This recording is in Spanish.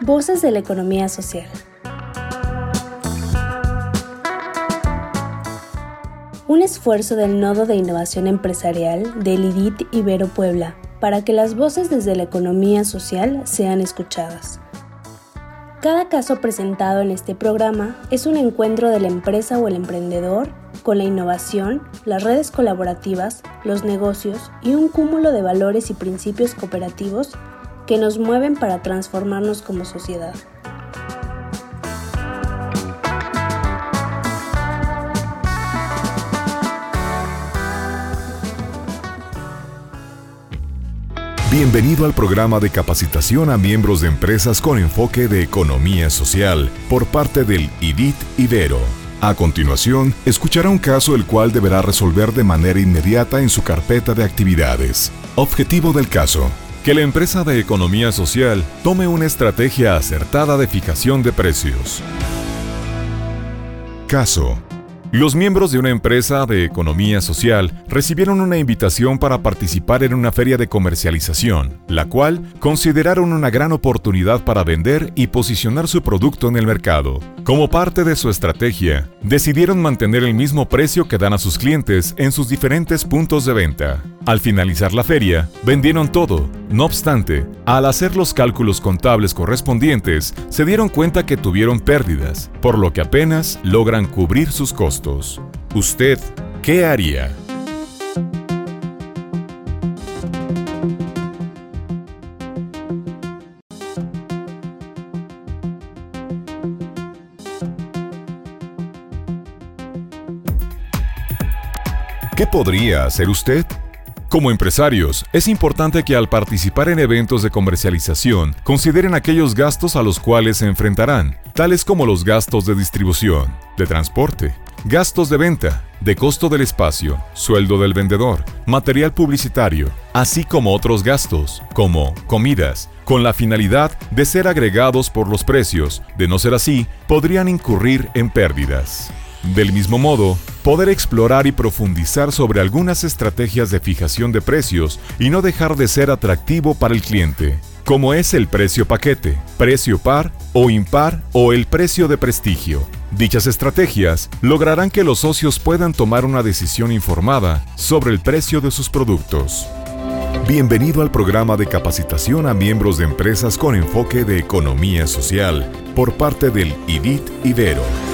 Voces de la economía social. Un esfuerzo del Nodo de Innovación Empresarial del IDIT Ibero Puebla para que las voces desde la economía social sean escuchadas. Cada caso presentado en este programa es un encuentro de la empresa o el emprendedor con la innovación, las redes colaborativas, los negocios y un cúmulo de valores y principios cooperativos que nos mueven para transformarnos como sociedad. Bienvenido al programa de capacitación a miembros de empresas con enfoque de economía social por parte del IDIT Ibero. A continuación, escuchará un caso el cual deberá resolver de manera inmediata en su carpeta de actividades. Objetivo del caso. Que la empresa de economía social tome una estrategia acertada de fijación de precios. Caso. Los miembros de una empresa de economía social recibieron una invitación para participar en una feria de comercialización, la cual consideraron una gran oportunidad para vender y posicionar su producto en el mercado. Como parte de su estrategia, decidieron mantener el mismo precio que dan a sus clientes en sus diferentes puntos de venta. Al finalizar la feria, vendieron todo. No obstante, al hacer los cálculos contables correspondientes, se dieron cuenta que tuvieron pérdidas, por lo que apenas logran cubrir sus costos. ¿Usted qué haría? ¿Qué podría hacer usted? Como empresarios, es importante que al participar en eventos de comercialización consideren aquellos gastos a los cuales se enfrentarán, tales como los gastos de distribución, de transporte, gastos de venta, de costo del espacio, sueldo del vendedor, material publicitario, así como otros gastos, como comidas, con la finalidad de ser agregados por los precios, de no ser así, podrían incurrir en pérdidas. Del mismo modo, poder explorar y profundizar sobre algunas estrategias de fijación de precios y no dejar de ser atractivo para el cliente, como es el precio paquete, precio par o impar o el precio de prestigio. Dichas estrategias lograrán que los socios puedan tomar una decisión informada sobre el precio de sus productos. Bienvenido al programa de capacitación a miembros de empresas con enfoque de economía social por parte del IDIT Ibero.